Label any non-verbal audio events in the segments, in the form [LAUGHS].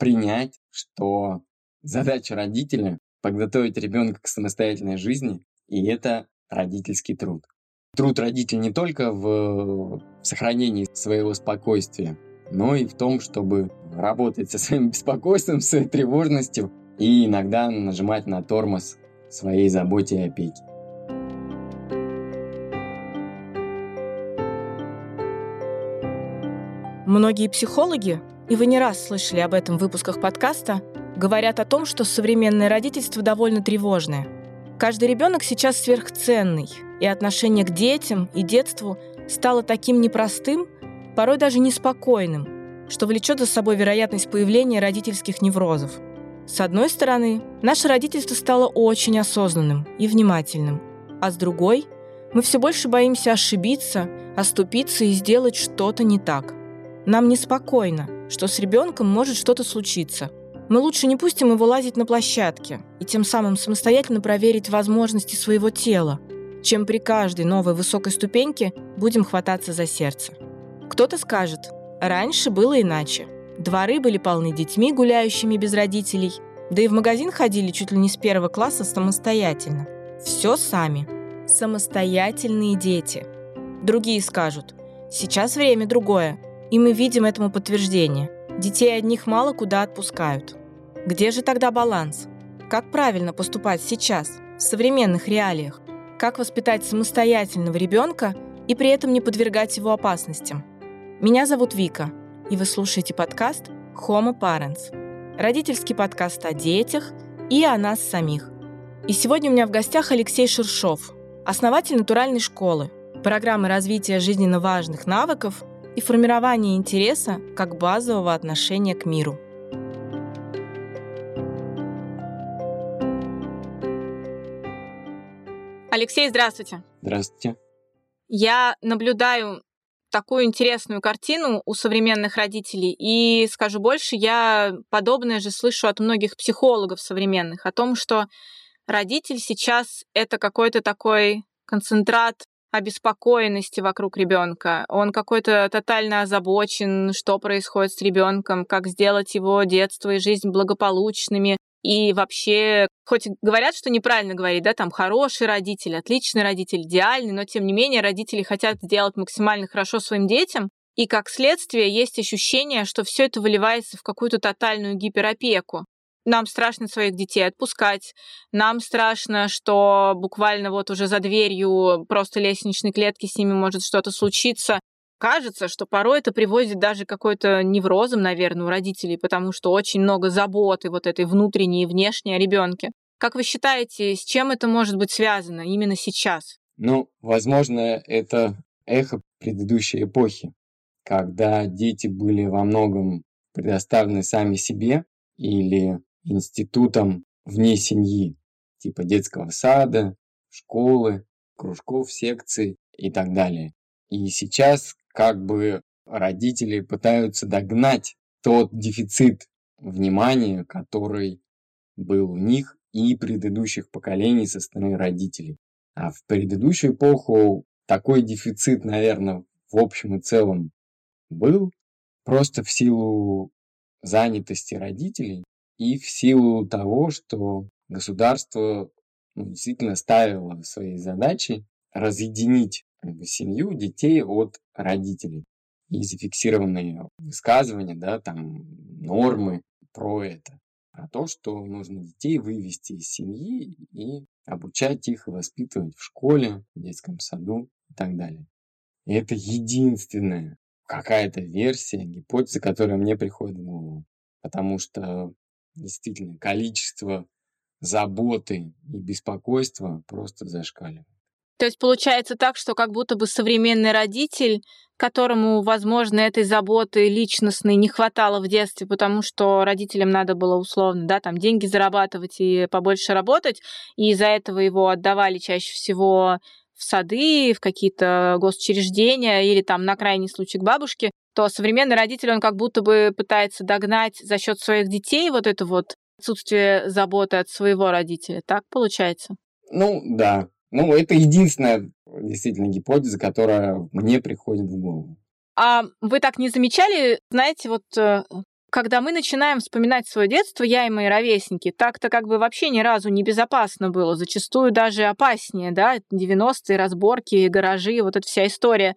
принять, что задача родителя подготовить ребенка к самостоятельной жизни, и это родительский труд. Труд родителя не только в сохранении своего спокойствия, но и в том, чтобы работать со своим беспокойством, своей тревожностью и иногда нажимать на тормоз своей заботе и опеки. Многие психологи, и вы не раз слышали об этом в выпусках подкаста, говорят о том, что современное родительство довольно тревожное. Каждый ребенок сейчас сверхценный, и отношение к детям и детству стало таким непростым, порой даже неспокойным, что влечет за собой вероятность появления родительских неврозов. С одной стороны, наше родительство стало очень осознанным и внимательным, а с другой, мы все больше боимся ошибиться, оступиться и сделать что-то не так – нам неспокойно, что с ребенком может что-то случиться. Мы лучше не пустим его лазить на площадке и тем самым самостоятельно проверить возможности своего тела, чем при каждой новой высокой ступеньке будем хвататься за сердце. Кто-то скажет, раньше было иначе. Дворы были полны детьми, гуляющими без родителей, да и в магазин ходили чуть ли не с первого класса самостоятельно. Все сами. Самостоятельные дети. Другие скажут, сейчас время другое, и мы видим этому подтверждение. Детей одних мало куда отпускают. Где же тогда баланс? Как правильно поступать сейчас, в современных реалиях? Как воспитать самостоятельного ребенка и при этом не подвергать его опасностям? Меня зовут Вика, и вы слушаете подкаст Homo Parents. Родительский подкаст о детях и о нас самих. И сегодня у меня в гостях Алексей Шершов, основатель натуральной школы, программы развития жизненно важных навыков и формирование интереса как базового отношения к миру. Алексей, здравствуйте. Здравствуйте. Я наблюдаю такую интересную картину у современных родителей. И скажу больше, я подобное же слышу от многих психологов современных о том, что родитель сейчас это какой-то такой концентрат обеспокоенности вокруг ребенка. Он какой-то тотально озабочен, что происходит с ребенком, как сделать его детство и жизнь благополучными. И вообще, хоть говорят, что неправильно говорить, да, там хороший родитель, отличный родитель, идеальный, но тем не менее родители хотят сделать максимально хорошо своим детям, и как следствие есть ощущение, что все это выливается в какую-то тотальную гиперопеку. Нам страшно своих детей отпускать. Нам страшно, что буквально вот уже за дверью просто лестничной клетки с ними может что-то случиться. Кажется, что порой это приводит даже к какой-то неврозам, наверное, у родителей, потому что очень много заботы вот этой внутренней и внешней о ребенке. Как вы считаете, с чем это может быть связано именно сейчас? Ну, возможно, это эхо предыдущей эпохи, когда дети были во многом предоставлены сами себе или институтам вне семьи, типа детского сада, школы, кружков, секций и так далее. И сейчас как бы родители пытаются догнать тот дефицит внимания, который был у них и предыдущих поколений со стороны родителей. А в предыдущую эпоху такой дефицит, наверное, в общем и целом был просто в силу занятости родителей и в силу того, что государство ну, действительно ставило своей задачей разъединить как бы, семью, детей от родителей. И зафиксированные высказывания, да, там нормы про это. Про то, что нужно детей вывести из семьи и обучать их и воспитывать в школе, в детском саду и так далее. И это единственная какая-то версия, гипотеза, которая мне приходит в голову. Потому что действительно количество заботы и беспокойства просто зашкаливает. То есть получается так, что как будто бы современный родитель, которому, возможно, этой заботы личностной не хватало в детстве, потому что родителям надо было условно, да, там деньги зарабатывать и побольше работать, и из-за этого его отдавали чаще всего в сады, в какие-то госучреждения или там на крайний случай к бабушке, то современный родитель, он как будто бы пытается догнать за счет своих детей вот это вот отсутствие заботы от своего родителя. Так получается? Ну, да. Ну, это единственная действительно гипотеза, которая мне приходит в голову. А вы так не замечали, знаете, вот э, когда мы начинаем вспоминать свое детство, я и мои ровесники, так-то как бы вообще ни разу не безопасно было, зачастую даже опаснее, да, 90-е разборки, гаражи, вот эта вся история.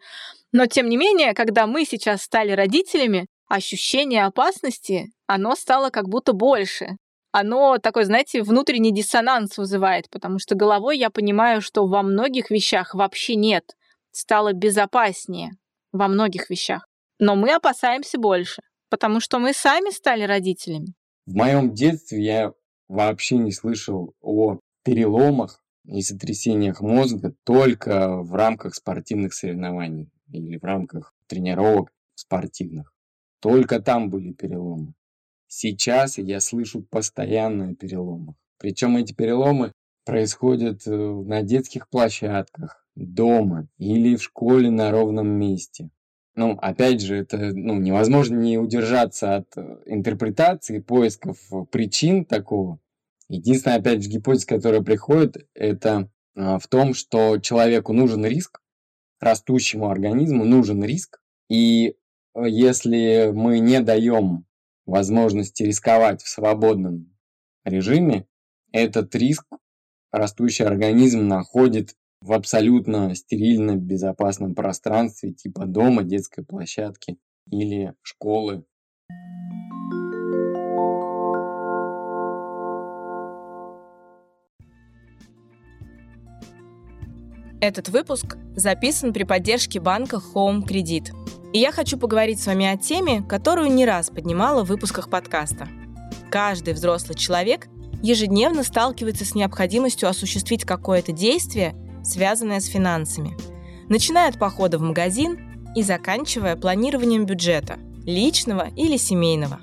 Но тем не менее, когда мы сейчас стали родителями, ощущение опасности, оно стало как будто больше. Оно такой, знаете, внутренний диссонанс вызывает, потому что головой я понимаю, что во многих вещах вообще нет. Стало безопаснее во многих вещах. Но мы опасаемся больше потому что мы сами стали родителями. В моем детстве я вообще не слышал о переломах и сотрясениях мозга только в рамках спортивных соревнований или в рамках тренировок спортивных. Только там были переломы. Сейчас я слышу постоянно о переломах. Причем эти переломы происходят э, на детских площадках, дома или в школе на ровном месте. Ну, опять же, это ну, невозможно не удержаться от э, интерпретации, поисков причин такого. Единственная, опять же, гипотеза, которая приходит, это а, в том, что человеку нужен риск, растущему организму нужен риск, и э, если мы не даем возможности рисковать в свободном режиме, этот риск растущий организм находит в абсолютно стерильном, безопасном пространстве типа дома, детской площадки или школы. Этот выпуск записан при поддержке банка Home Credit. И я хочу поговорить с вами о теме, которую не раз поднимала в выпусках подкаста. Каждый взрослый человек ежедневно сталкивается с необходимостью осуществить какое-то действие, связанное с финансами, начиная от похода в магазин и заканчивая планированием бюджета, личного или семейного.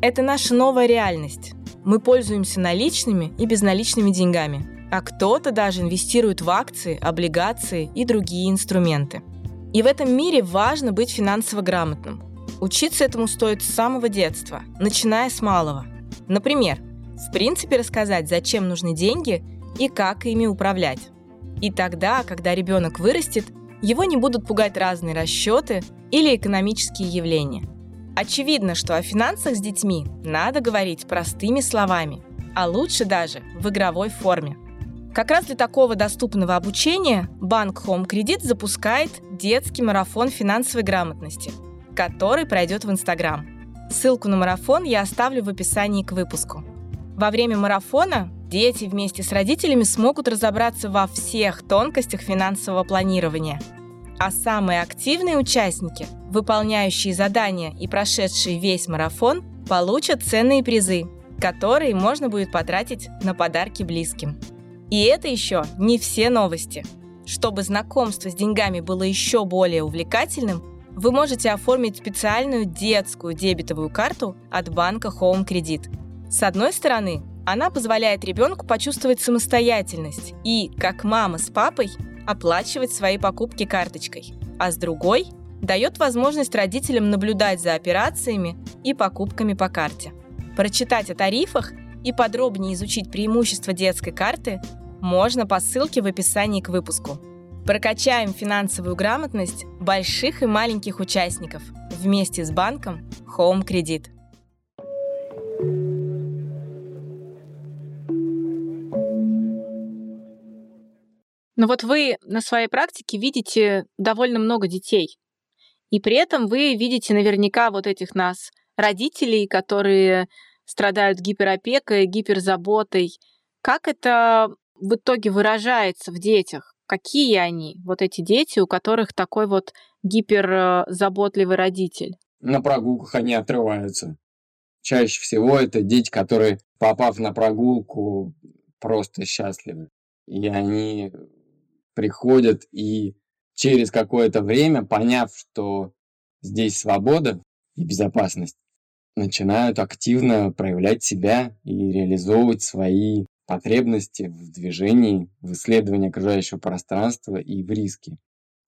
Это наша новая реальность. Мы пользуемся наличными и безналичными деньгами, а кто-то даже инвестирует в акции, облигации и другие инструменты. И в этом мире важно быть финансово грамотным. Учиться этому стоит с самого детства, начиная с малого. Например, в принципе рассказать, зачем нужны деньги и как ими управлять. И тогда, когда ребенок вырастет, его не будут пугать разные расчеты или экономические явления. Очевидно, что о финансах с детьми надо говорить простыми словами, а лучше даже в игровой форме. Как раз для такого доступного обучения банк Home Credit запускает детский марафон финансовой грамотности, который пройдет в Инстаграм. Ссылку на марафон я оставлю в описании к выпуску. Во время марафона дети вместе с родителями смогут разобраться во всех тонкостях финансового планирования. А самые активные участники, выполняющие задания и прошедшие весь марафон, получат ценные призы, которые можно будет потратить на подарки близким. И это еще не все новости. Чтобы знакомство с деньгами было еще более увлекательным, вы можете оформить специальную детскую дебетовую карту от банка Home Credit. С одной стороны, она позволяет ребенку почувствовать самостоятельность и, как мама с папой, оплачивать свои покупки карточкой. А с другой дает возможность родителям наблюдать за операциями и покупками по карте. Прочитать о тарифах и подробнее изучить преимущества детской карты можно по ссылке в описании к выпуску. Прокачаем финансовую грамотность больших и маленьких участников вместе с банком Home Credit. Но вот вы на своей практике видите довольно много детей. И при этом вы видите наверняка вот этих нас родителей, которые страдают гиперопекой, гиперзаботой. Как это в итоге выражается в детях? Какие они, вот эти дети, у которых такой вот гиперзаботливый родитель? На прогулках они отрываются. Чаще всего это дети, которые, попав на прогулку, просто счастливы. И они приходят и через какое-то время, поняв, что здесь свобода и безопасность, начинают активно проявлять себя и реализовывать свои потребности в движении, в исследовании окружающего пространства и в риске.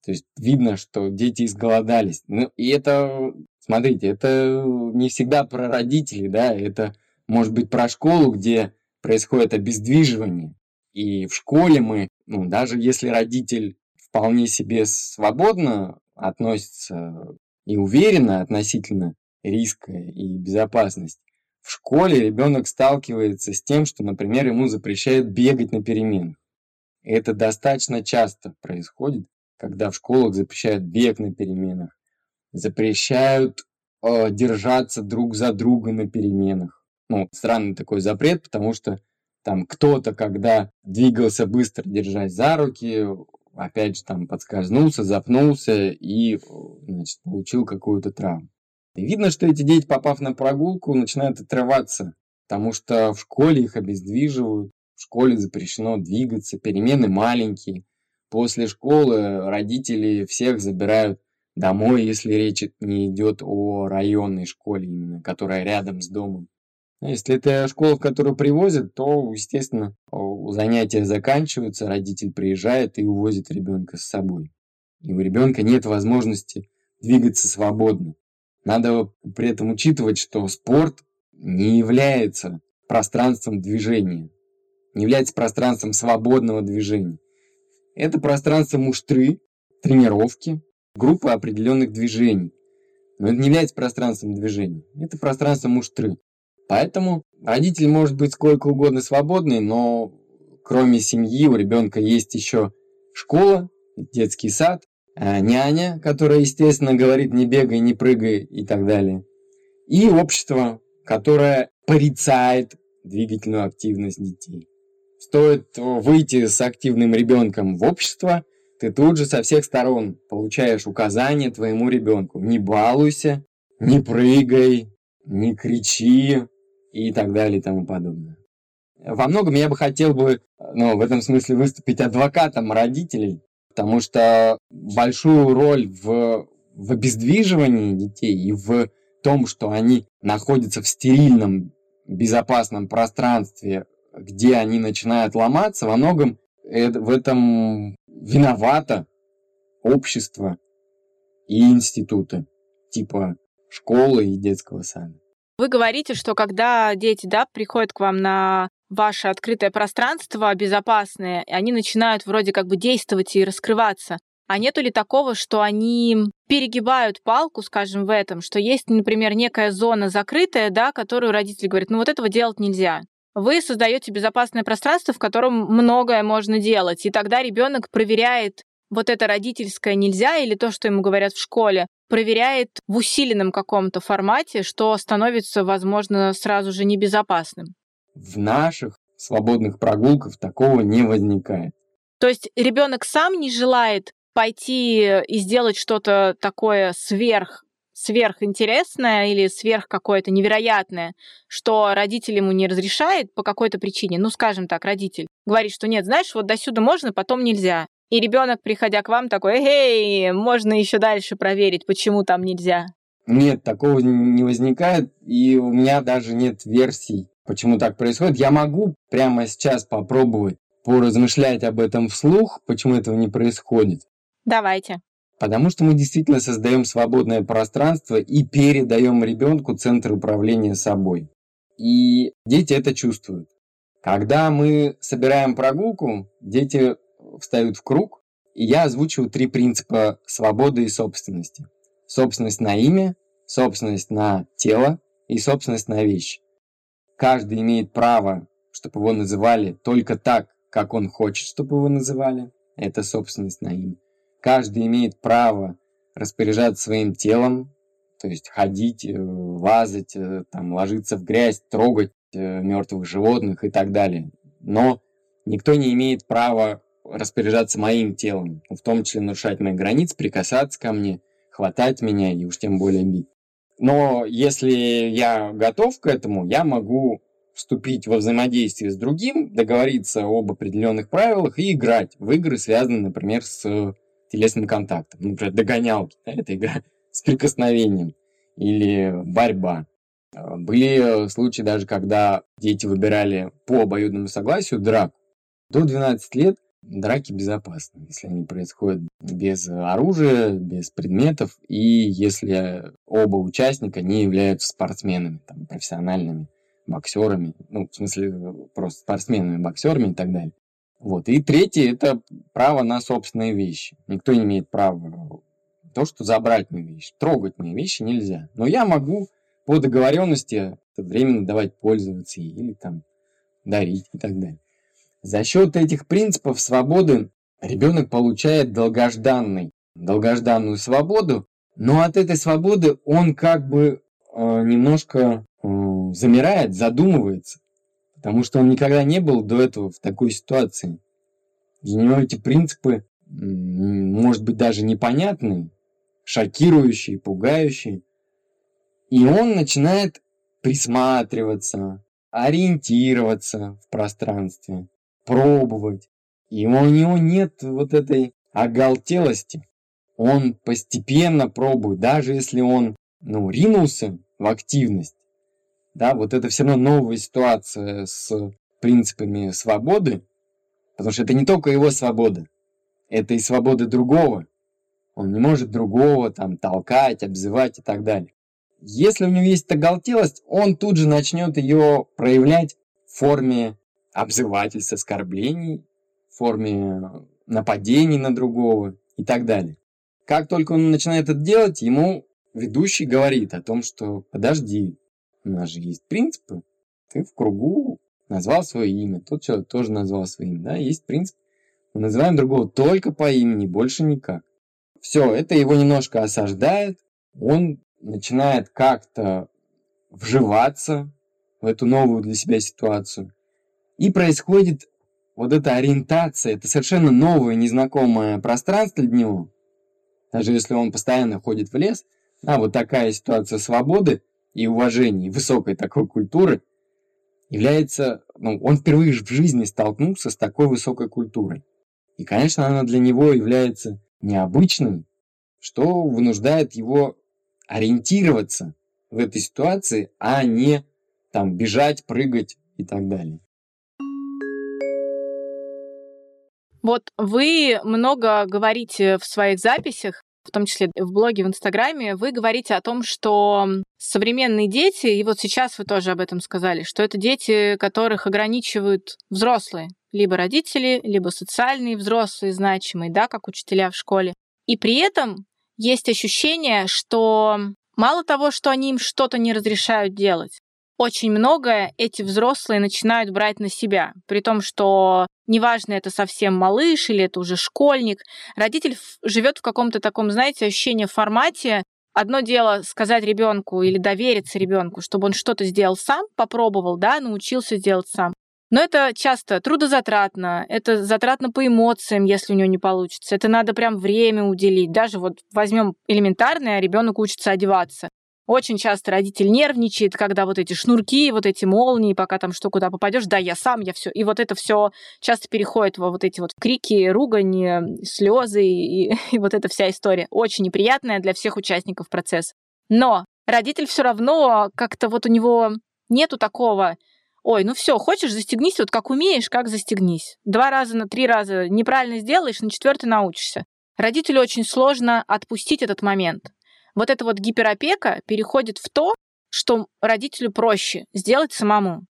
То есть видно, что дети изголодались. Ну, и это, смотрите, это не всегда про родителей, да, это может быть про школу, где происходит обездвиживание. И в школе мы, ну, даже если родитель вполне себе свободно относится и уверенно относительно риска и безопасности. В школе ребенок сталкивается с тем, что, например, ему запрещают бегать на переменах. Это достаточно часто происходит, когда в школах запрещают бег на переменах, запрещают э, держаться друг за друга на переменах. Ну, странный такой запрет, потому что там кто-то, когда двигался быстро, держась за руки, опять же там подскользнулся, запнулся и значит, получил какую-то травму. И видно, что эти дети, попав на прогулку, начинают отрываться, потому что в школе их обездвиживают, в школе запрещено двигаться, перемены маленькие. После школы родители всех забирают домой, если речь не идет о районной школе именно, которая рядом с домом. Если это школа, в которую привозят, то, естественно, занятия заканчиваются, родитель приезжает и увозит ребенка с собой. И у ребенка нет возможности двигаться свободно. Надо при этом учитывать, что спорт не является пространством движения, не является пространством свободного движения. Это пространство муштры, тренировки, группы определенных движений. Но это не является пространством движения. Это пространство муштры. Поэтому родитель может быть сколько угодно свободный, но кроме семьи у ребенка есть еще школа, детский сад, а няня, которая, естественно, говорит не бегай, не прыгай и так далее. И общество, которое порицает двигательную активность детей. Стоит выйти с активным ребенком в общество, ты тут же со всех сторон получаешь указания твоему ребенку. Не балуйся, не прыгай, не кричи, и так далее и тому подобное. Во многом я бы хотел бы, ну, в этом смысле выступить адвокатом родителей, потому что большую роль в, в обездвиживании детей и в том, что они находятся в стерильном, безопасном пространстве, где они начинают ломаться, во многом в этом виновато общество и институты, типа школы и детского сада. Вы говорите, что когда дети да, приходят к вам на ваше открытое пространство безопасное, они начинают вроде как бы действовать и раскрываться. А нету ли такого, что они перегибают палку, скажем, в этом, что есть, например, некая зона закрытая, да, которую родители говорят, ну вот этого делать нельзя. Вы создаете безопасное пространство, в котором многое можно делать, и тогда ребенок проверяет вот это родительское нельзя или то, что ему говорят в школе, проверяет в усиленном каком-то формате, что становится, возможно, сразу же небезопасным. В наших свободных прогулках такого не возникает. То есть ребенок сам не желает пойти и сделать что-то такое сверх сверхинтересное или сверх какое-то невероятное, что родитель ему не разрешает по какой-то причине, ну, скажем так, родитель говорит, что нет, знаешь, вот до сюда можно, потом нельзя. И ребенок, приходя к вам, такой, эй, можно еще дальше проверить, почему там нельзя. Нет, такого не возникает, и у меня даже нет версий, почему так происходит. Я могу прямо сейчас попробовать поразмышлять об этом вслух, почему этого не происходит. Давайте. Потому что мы действительно создаем свободное пространство и передаем ребенку центр управления собой. И дети это чувствуют. Когда мы собираем прогулку, дети встают в круг, и я озвучиваю три принципа свободы и собственности. Собственность на имя, собственность на тело и собственность на вещь. Каждый имеет право, чтобы его называли только так, как он хочет, чтобы его называли. Это собственность на имя. Каждый имеет право распоряжаться своим телом, то есть ходить, э, лазать, э, там, ложиться в грязь, трогать э, мертвых животных и так далее. Но никто не имеет права распоряжаться моим телом, в том числе нарушать мои границы, прикасаться ко мне, хватать меня и уж тем более бить. Но если я готов к этому, я могу вступить во взаимодействие с другим, договориться об определенных правилах и играть в игры, связанные, например, с телесным контактом. Например, догонялки, да, это игра [LAUGHS] с прикосновением или борьба. Были случаи даже, когда дети выбирали по обоюдному согласию драку. До 12 лет драки безопасны, если они происходят без оружия, без предметов, и если оба участника не являются спортсменами, там, профессиональными боксерами, ну, в смысле, просто спортсменами, боксерами и так далее. Вот. И третье – это право на собственные вещи. Никто не имеет права то, что забрать мои вещи. Трогать мои вещи нельзя. Но я могу по договоренности временно давать пользоваться или там дарить и так далее. За счет этих принципов свободы ребенок получает долгожданный, долгожданную свободу, но от этой свободы он как бы э, немножко э, замирает, задумывается, потому что он никогда не был до этого в такой ситуации. Для него эти принципы, может быть, даже непонятные, шокирующие, пугающие. И он начинает присматриваться, ориентироваться в пространстве, пробовать. И у него нет вот этой оголтелости. Он постепенно пробует, даже если он ну, ринулся в активность. Да, вот это все равно новая ситуация с принципами свободы, потому что это не только его свобода, это и свобода другого. Он не может другого там толкать, обзывать и так далее. Если у него есть оголтелость, он тут же начнет ее проявлять в форме обзывательств, оскорблений, в форме нападений на другого и так далее. Как только он начинает это делать, ему ведущий говорит о том, что подожди, у нас же есть принципы, ты в кругу назвал свое имя, тот человек тоже назвал свое имя, да, есть принцип, мы называем другого только по имени, больше никак. Все, это его немножко осаждает, он начинает как-то вживаться в эту новую для себя ситуацию. И происходит вот эта ориентация, это совершенно новое, незнакомое пространство для него. Даже если он постоянно ходит в лес, а вот такая ситуация свободы и уважения, высокой такой культуры является, ну, он впервые в жизни столкнулся с такой высокой культурой. И, конечно, она для него является необычным, что вынуждает его ориентироваться в этой ситуации, а не там бежать, прыгать и так далее. Вот вы много говорите в своих записях, в том числе в блоге, в Инстаграме, вы говорите о том, что современные дети, и вот сейчас вы тоже об этом сказали, что это дети, которых ограничивают взрослые, либо родители, либо социальные взрослые значимые, да, как учителя в школе. И при этом есть ощущение, что мало того, что они им что-то не разрешают делать, очень многое эти взрослые начинают брать на себя, при том, что неважно, это совсем малыш или это уже школьник, родитель живет в каком-то таком, знаете, ощущении формате. Одно дело сказать ребенку или довериться ребенку, чтобы он что-то сделал сам, попробовал, да, научился делать сам. Но это часто трудозатратно, это затратно по эмоциям, если у него не получится. Это надо прям время уделить. Даже вот возьмем элементарное, ребенок учится одеваться. Очень часто родитель нервничает, когда вот эти шнурки, вот эти молнии, пока там что куда попадешь, да, я сам, я все. И вот это все часто переходит во вот эти вот крики, ругань, слезы и, [LAUGHS] и вот эта вся история. Очень неприятная для всех участников процесса. Но родитель все равно как-то вот у него нету такого ой, ну все, хочешь, застегнись вот как умеешь, как застегнись. Два раза на три раза неправильно сделаешь, на четвертый научишься. Родителю очень сложно отпустить этот момент. Вот эта вот гиперопека переходит в то, что родителю проще сделать самому.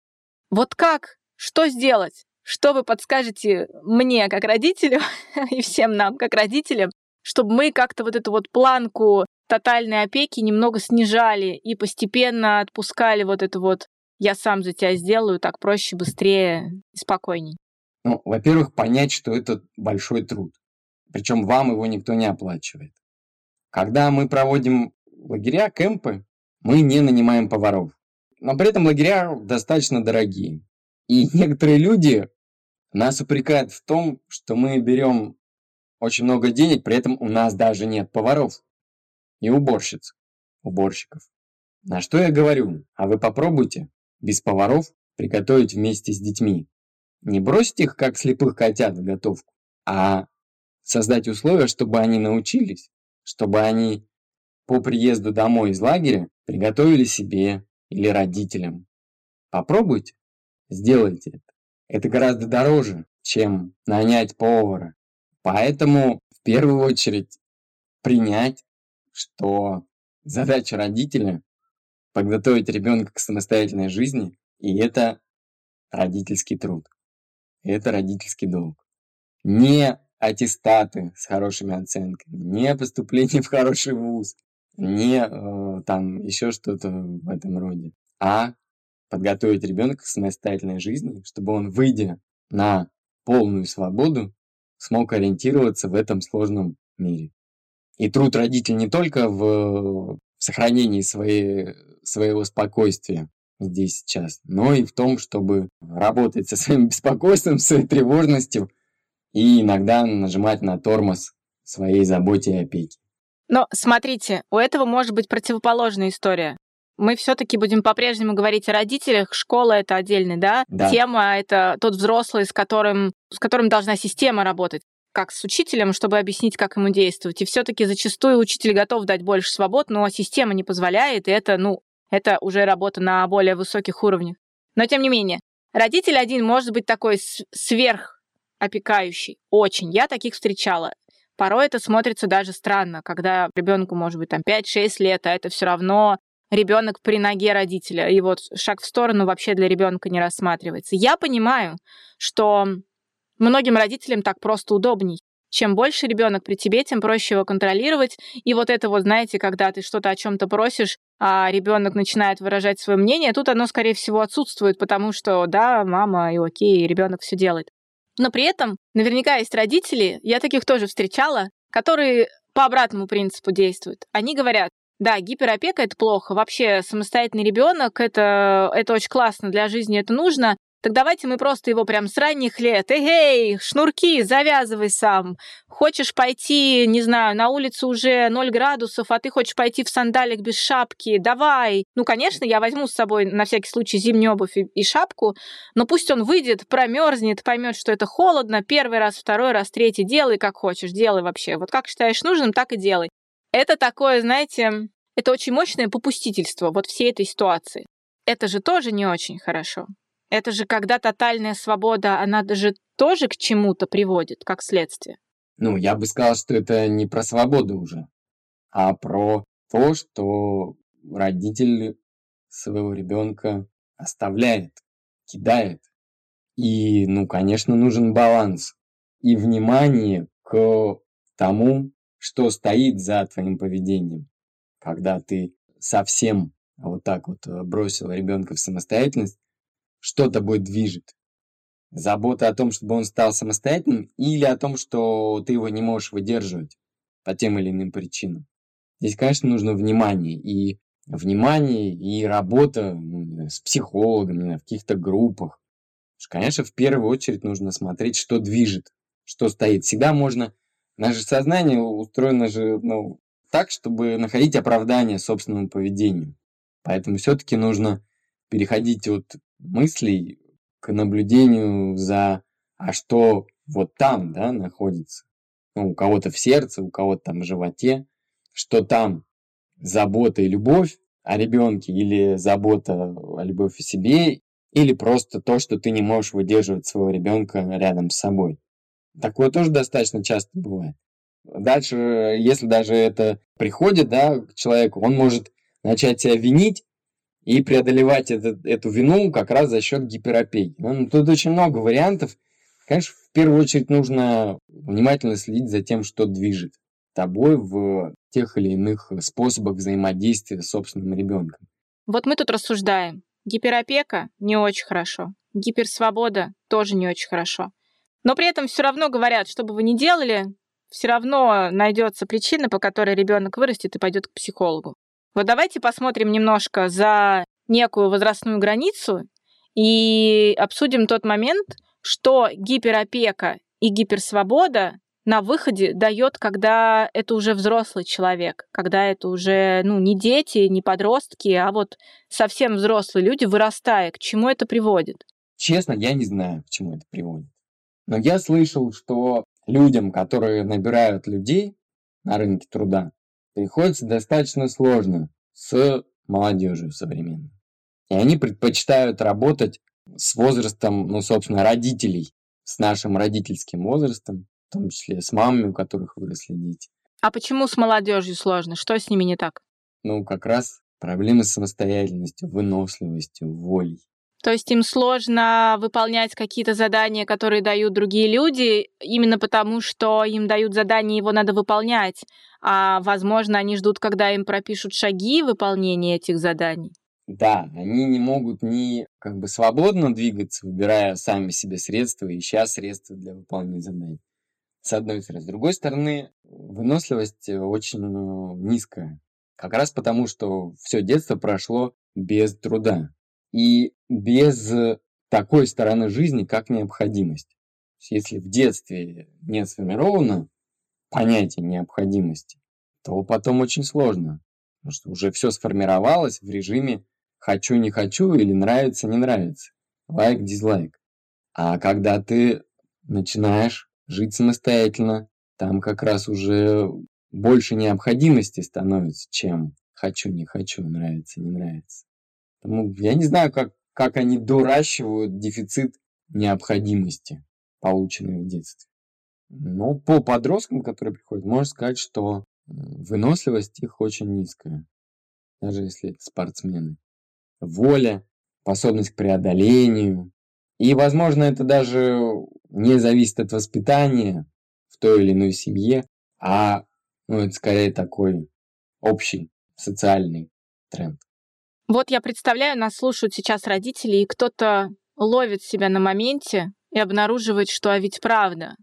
Вот как? Что сделать? Что вы подскажете мне, как родителю, [LAUGHS] и всем нам, как родителям, чтобы мы как-то вот эту вот планку тотальной опеки немного снижали и постепенно отпускали вот эту вот я сам за тебя сделаю, так проще, быстрее и спокойней? Ну, во-первых, понять, что это большой труд. Причем вам его никто не оплачивает. Когда мы проводим лагеря, кемпы, мы не нанимаем поваров. Но при этом лагеря достаточно дорогие. И [LAUGHS] некоторые люди нас упрекают в том, что мы берем очень много денег, при этом у нас даже нет поваров и уборщиц, уборщиков. На что я говорю, а вы попробуйте без поваров приготовить вместе с детьми. Не бросить их, как слепых котят, в готовку, а создать условия, чтобы они научились, чтобы они по приезду домой из лагеря приготовили себе или родителям. Попробуйте, сделайте это. Это гораздо дороже, чем нанять повара. Поэтому в первую очередь принять, что задача родителя подготовить ребенка к самостоятельной жизни, и это родительский труд. Это родительский долг. Не аттестаты с хорошими оценками, не поступление [LAUGHS] в хороший вуз, не э, там еще что-то в этом роде, а подготовить ребенка к самостоятельной жизни, чтобы он, выйдя на полную свободу, смог ориентироваться в этом сложном мире. И труд родителей не только в сохранении своей, своего спокойствия здесь сейчас, но и в том, чтобы работать со своим [LAUGHS] беспокойством, своей тревожностью и иногда нажимать на тормоз своей заботе и опеки. Но смотрите, у этого может быть противоположная история. Мы все-таки будем по-прежнему говорить о родителях. Школа это отдельная, да? да? Тема это тот взрослый, с которым, с которым должна система работать как с учителем, чтобы объяснить, как ему действовать. И все-таки зачастую учитель готов дать больше свобод, но система не позволяет, и это, ну, это уже работа на более высоких уровнях. Но тем не менее, родитель один может быть такой сверхопекающий. Очень. Я таких встречала. Порой это смотрится даже странно, когда ребенку может быть там 5-6 лет, а это все равно ребенок при ноге родителя. И вот шаг в сторону вообще для ребенка не рассматривается. Я понимаю, что многим родителям так просто удобней. Чем больше ребенок при тебе, тем проще его контролировать. И вот это вот, знаете, когда ты что-то о чем-то просишь, а ребенок начинает выражать свое мнение, тут оно, скорее всего, отсутствует, потому что, да, мама, и окей, ребенок все делает. Но при этом наверняка есть родители, я таких тоже встречала, которые по обратному принципу действуют. Они говорят, да, гиперопека это плохо. Вообще самостоятельный ребенок это, это очень классно для жизни, это нужно. Так давайте мы просто его прям с ранних лет. Эй, шнурки, завязывай сам. Хочешь пойти, не знаю, на улицу уже 0 градусов, а ты хочешь пойти в сандалик без шапки, давай. Ну, конечно, я возьму с собой на всякий случай зимнюю обувь и, и шапку, но пусть он выйдет, промерзнет, поймет, что это холодно, первый раз, второй раз, третий, делай как хочешь, делай вообще. Вот как считаешь нужным, так и делай. Это такое, знаете, это очень мощное попустительство вот всей этой ситуации. Это же тоже не очень хорошо. Это же когда тотальная свобода, она даже тоже к чему-то приводит, как следствие. Ну, я бы сказал, что это не про свободу уже, а про то, что родитель своего ребенка оставляет, кидает. И, ну, конечно, нужен баланс и внимание к тому, что стоит за твоим поведением. Когда ты совсем вот так вот бросил ребенка в самостоятельность, что тобой движет? Забота о том, чтобы он стал самостоятельным, или о том, что ты его не можешь выдерживать по тем или иным причинам? Здесь, конечно, нужно внимание. И внимание, и работа ну, с психологами, в каких-то группах. Конечно, в первую очередь нужно смотреть, что движет, что стоит. Всегда можно... Наше сознание устроено же ну, так, чтобы находить оправдание собственному поведению. Поэтому все-таки нужно переходить от мыслей к наблюдению за, а что вот там, да, находится. Ну, у кого-то в сердце, у кого-то там в животе, что там забота и любовь о ребенке, или забота о любовь о себе, или просто то, что ты не можешь выдерживать своего ребенка рядом с собой. Такое тоже достаточно часто бывает. Дальше, если даже это приходит да, к человеку, он может начать себя винить и преодолевать этот, эту вину как раз за счет гиперопеки. Ну, тут очень много вариантов. Конечно, в первую очередь нужно внимательно следить за тем, что движет тобой в тех или иных способах взаимодействия с собственным ребенком. Вот мы тут рассуждаем. Гиперопека не очень хорошо. Гиперсвобода тоже не очень хорошо. Но при этом все равно говорят, что бы вы ни делали, все равно найдется причина, по которой ребенок вырастет и пойдет к психологу. Вот давайте посмотрим немножко за некую возрастную границу и обсудим тот момент, что гиперопека и гиперсвобода на выходе дает, когда это уже взрослый человек, когда это уже ну, не дети, не подростки, а вот совсем взрослые люди, вырастая, к чему это приводит? Честно, я не знаю, к чему это приводит. Но я слышал, что людям, которые набирают людей на рынке труда, приходится достаточно сложно с молодежью современной. И они предпочитают работать с возрастом, ну, собственно, родителей, с нашим родительским возрастом, в том числе с мамами, у которых выросли дети. А почему с молодежью сложно? Что с ними не так? Ну, как раз проблемы с самостоятельностью, выносливостью, волей. То есть им сложно выполнять какие-то задания, которые дают другие люди, именно потому, что им дают задание, его надо выполнять. А, возможно, они ждут, когда им пропишут шаги выполнения этих заданий. Да, они не могут ни как бы свободно двигаться, выбирая сами себе средства, ища средства для выполнения заданий. С одной стороны. С другой стороны, выносливость очень ну, низкая. Как раз потому, что все детство прошло без труда и без такой стороны жизни, как необходимость. Если в детстве не сформировано понятие необходимости, то потом очень сложно, потому что уже все сформировалось в режиме хочу, не хочу или нравится, не нравится, лайк, дизлайк. А когда ты начинаешь жить самостоятельно, там как раз уже больше необходимости становится, чем хочу, не хочу, нравится, не нравится. Поэтому я не знаю, как, как они доращивают дефицит необходимости, полученной в детстве. Но по подросткам, которые приходят, можно сказать, что выносливость их очень низкая, даже если это спортсмены воля, способность к преодолению. И, возможно, это даже не зависит от воспитания в той или иной семье, а ну, это скорее такой общий социальный тренд. Вот я представляю, нас слушают сейчас родители, и кто-то ловит себя на моменте и обнаруживает, что а ведь правда,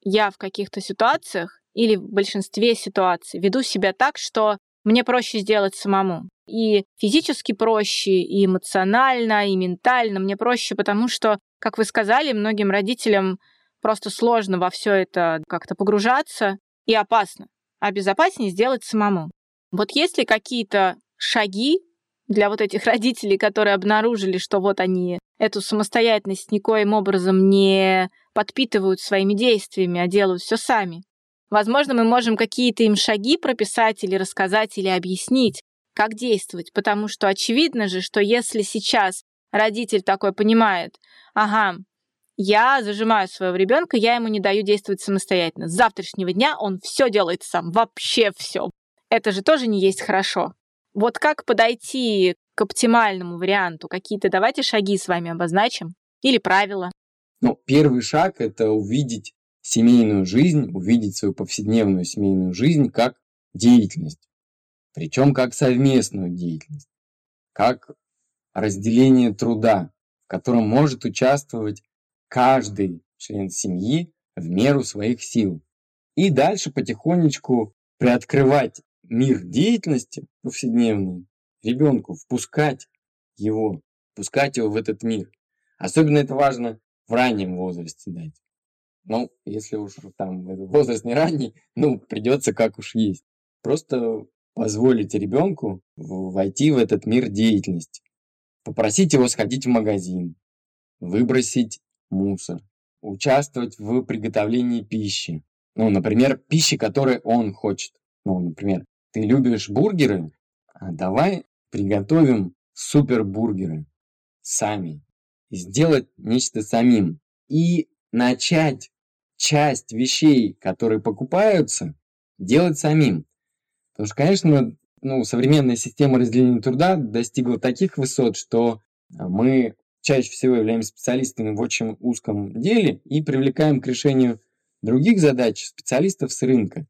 я в каких-то ситуациях или в большинстве ситуаций веду себя так, что мне проще сделать самому. И физически проще, и эмоционально, и ментально мне проще, потому что, как вы сказали, многим родителям просто сложно во все это как-то погружаться и опасно. А безопаснее сделать самому. Вот есть ли какие-то шаги для вот этих родителей, которые обнаружили, что вот они эту самостоятельность никоим образом не подпитывают своими действиями, а делают все сами? Возможно, мы можем какие-то им шаги прописать или рассказать, или объяснить, как действовать, потому что очевидно же, что если сейчас родитель такой понимает, ага, я зажимаю своего ребенка, я ему не даю действовать самостоятельно. С завтрашнего дня он все делает сам, вообще все. Это же тоже не есть хорошо. Вот как подойти к оптимальному варианту? Какие-то давайте шаги с вами обозначим или правила. Ну, первый шаг – это увидеть семейную жизнь, увидеть свою повседневную семейную жизнь как деятельность. Причем как совместную деятельность, как разделение труда, в котором может участвовать каждый член семьи в меру своих сил. И дальше потихонечку приоткрывать мир деятельности повседневный ребенку, впускать его, впускать его в этот мир. Особенно это важно в раннем возрасте дать. Ну, если уж там возраст не ранний, [LAUGHS] ну, придется как уж есть. Просто позволить ребенку войти в этот мир деятельности. Попросить его сходить в магазин, выбросить мусор, участвовать в приготовлении пищи. Ну, например, пищи, которой он хочет. Ну, например, ты любишь бургеры? А давай приготовим супербургеры сами. Сделать нечто самим. И начать часть вещей, которые покупаются, делать самим. Потому что, конечно, ну, современная система разделения труда достигла таких высот, что а, мы чаще всего являемся специалистами в очень узком деле и привлекаем к решению других задач специалистов с рынка.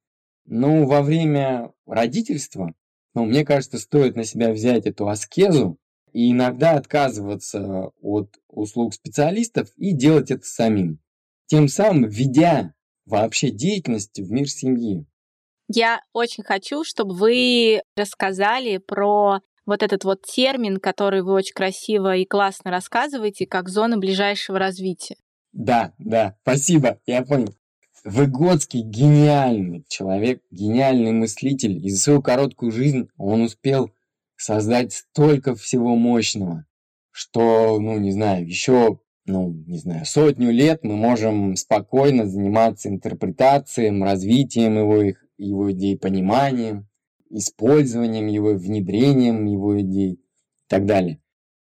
Но во время родительства, ну, мне кажется, стоит на себя взять эту аскезу и иногда отказываться от услуг специалистов и делать это самим тем самым введя вообще деятельность в мир семьи. Я очень хочу, чтобы вы рассказали про вот этот вот термин, который вы очень красиво и классно рассказываете, как зона ближайшего развития. Да, да, спасибо, я понял. Выгодский гениальный человек, гениальный мыслитель, и за свою короткую жизнь он успел создать столько всего мощного, что, ну, не знаю, еще ну, не знаю, сотню лет мы можем спокойно заниматься интерпретацией, развитием его, их, его идей, пониманием, использованием его, внедрением его идей и так далее.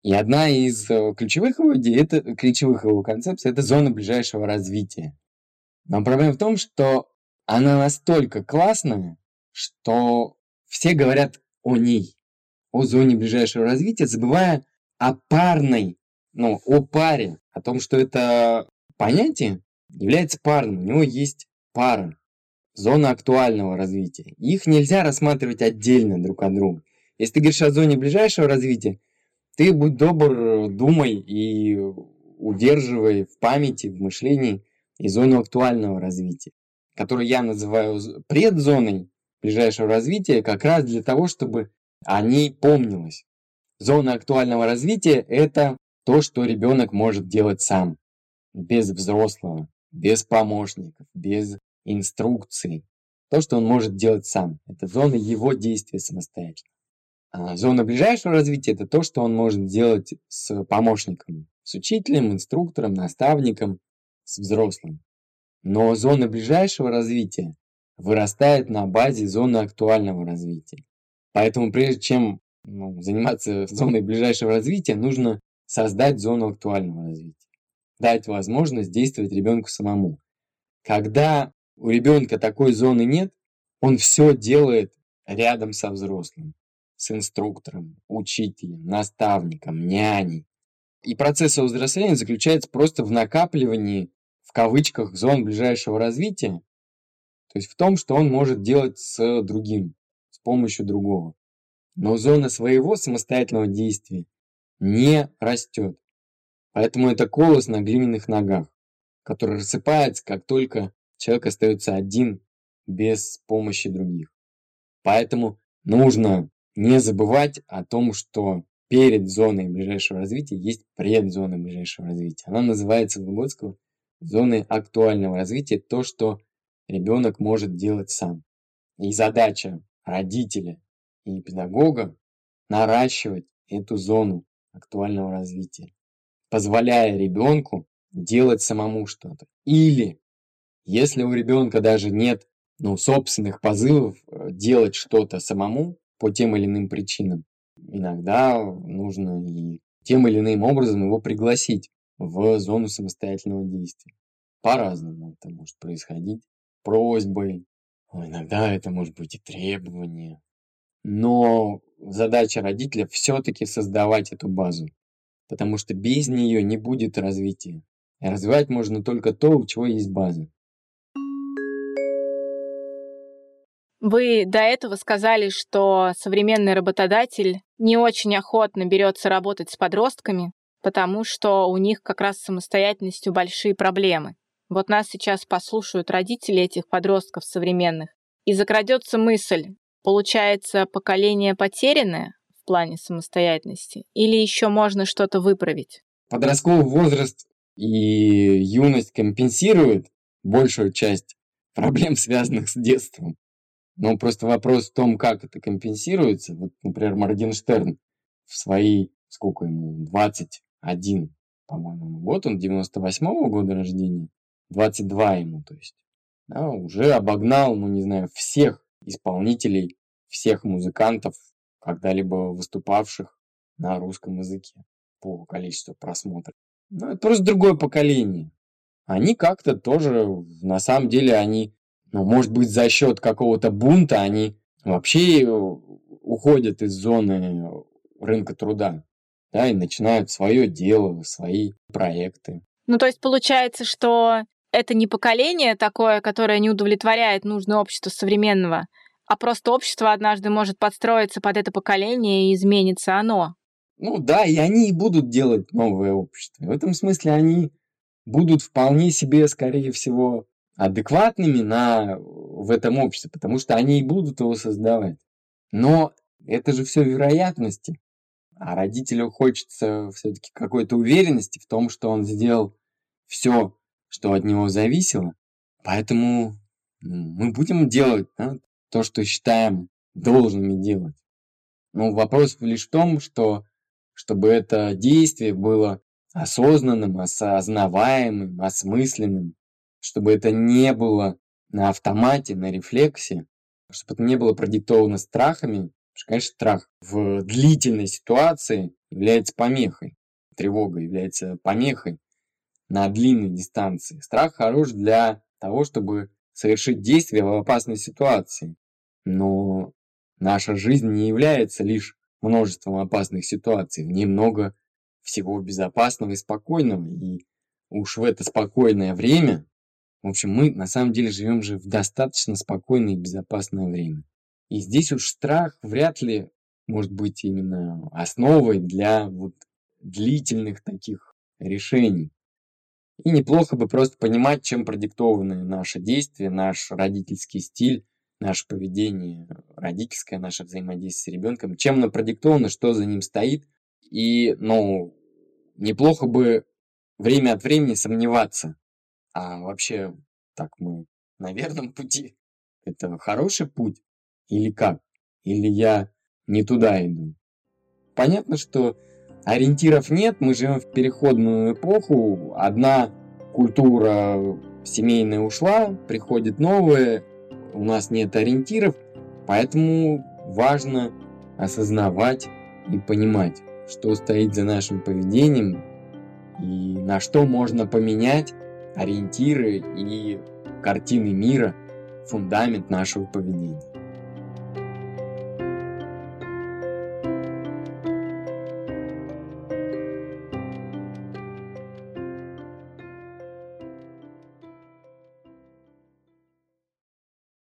И одна из э, ключевых его идей, это ключевых его концепций, это зона ближайшего развития. Но проблема в том, что она настолько классная, что все говорят о ней, о зоне ближайшего развития, забывая о парной ну, о паре, о том, что это понятие является парным. У него есть пара, зона актуального развития. Их нельзя рассматривать отдельно друг от друга. Если ты говоришь о зоне ближайшего развития, ты будь добр, думай и удерживай в памяти, в мышлении и зону актуального развития, которую я называю предзоной ближайшего развития, как раз для того, чтобы о ней помнилось. Зона актуального развития – это то, что ребенок может делать сам, без взрослого, без помощников, без инструкций. То, что он может делать сам. Это зона его действия самостоятельно. А зона ближайшего развития – это то, что он может делать с помощником, с учителем, инструктором, наставником, с взрослым. Но зона ближайшего развития вырастает на базе зоны актуального развития. Поэтому прежде чем ну, заниматься [LAUGHS] зоной ближайшего развития, нужно создать зону актуального развития. Дать возможность действовать ребенку самому. Когда у ребенка такой зоны нет, он все делает рядом со взрослым, с инструктором, учителем, наставником, няней. И процесс взросления заключается просто в накапливании, в кавычках, зон ближайшего развития, то есть в том, что он может делать с другим, с помощью другого. Но зона своего самостоятельного действия не растет. Поэтому это колос на глиняных ногах, который рассыпается, как только человек остается один без помощи других. Поэтому нужно не забывать о том, что перед зоной ближайшего развития есть предзона ближайшего развития. Она называется в Выгодского зоной актуального развития, то, что ребенок может делать сам. И задача родителя и педагога наращивать эту зону актуального развития, позволяя ребенку делать самому что-то. Или, если у ребенка даже нет ну, собственных позывов э, делать что-то самому по тем или иным причинам, иногда нужно и тем или иным образом его пригласить в зону самостоятельного действия. По-разному это может происходить. Просьбой, иногда это может быть и требование. Но задача родителя все-таки создавать эту базу, потому что без нее не будет развития. Развивать можно только то, у чего есть база. Вы до этого сказали, что современный работодатель не очень охотно берется работать с подростками, потому что у них как раз с самостоятельностью большие проблемы. Вот нас сейчас послушают родители этих подростков современных, и закрадется мысль, получается, поколение потерянное в плане самостоятельности, или еще можно что-то выправить? Подростковый возраст и юность компенсируют большую часть [LAUGHS] проблем, связанных с детством. Но просто вопрос в том, как это компенсируется. Вот, например, Моргенштерн в свои, сколько ему, 21, по-моему, вот он 98-го года рождения, 22 ему, то есть, да, уже обогнал, ну, не знаю, всех исполнителей, всех музыкантов, когда-либо выступавших на русском языке по количеству просмотров. Ну, это просто другое поколение. Они как-то тоже, на самом деле, они ну, может быть, за счет какого-то бунта они вообще э, уходят из зоны рынка труда, да, и начинают свое дело, свои проекты. Ну, то есть получается, что это не поколение такое, которое не удовлетворяет нужное общество современного, а просто общество однажды может подстроиться под это поколение и изменится оно. Ну да, и они и будут делать новое общество. В этом смысле они будут вполне себе, скорее всего, адекватными на, в этом обществе, потому что они и будут его создавать. Но это же все вероятности. А родителю хочется все-таки какой-то уверенности в том, что он сделал все, что от него зависело. Поэтому мы будем делать да, то, что считаем должными делать. Но вопрос лишь в том, что чтобы это действие было осознанным, осознаваемым, осмысленным, чтобы это не было на автомате, на рефлексе, чтобы это не было продиктовано страхами, что, конечно, страх в длительной ситуации является помехой. Тревога является помехой на длинной дистанции. Страх хорош для того, чтобы совершить действие в опасной ситуации. Но наша жизнь не является лишь множеством опасных ситуаций. В ней много всего безопасного и спокойного. И уж в это спокойное время, в общем, мы на самом деле живем же в достаточно спокойное и безопасное время. И здесь уж страх вряд ли может быть именно основой для вот длительных таких решений. И неплохо бы просто понимать, чем продиктованы наши действия, наш родительский стиль, наше поведение родительское, наше взаимодействие с ребенком, чем оно продиктовано, что за ним стоит. И, ну, неплохо бы время от времени сомневаться, а вообще так мы на верном пути. Это хороший путь или как? Или я не туда иду? Понятно, что ориентиров нет, мы живем в переходную эпоху, одна культура семейная ушла, приходит новая, у нас нет ориентиров, поэтому важно осознавать и понимать, что стоит за нашим поведением и на что можно поменять ориентиры и картины мира, фундамент нашего поведения.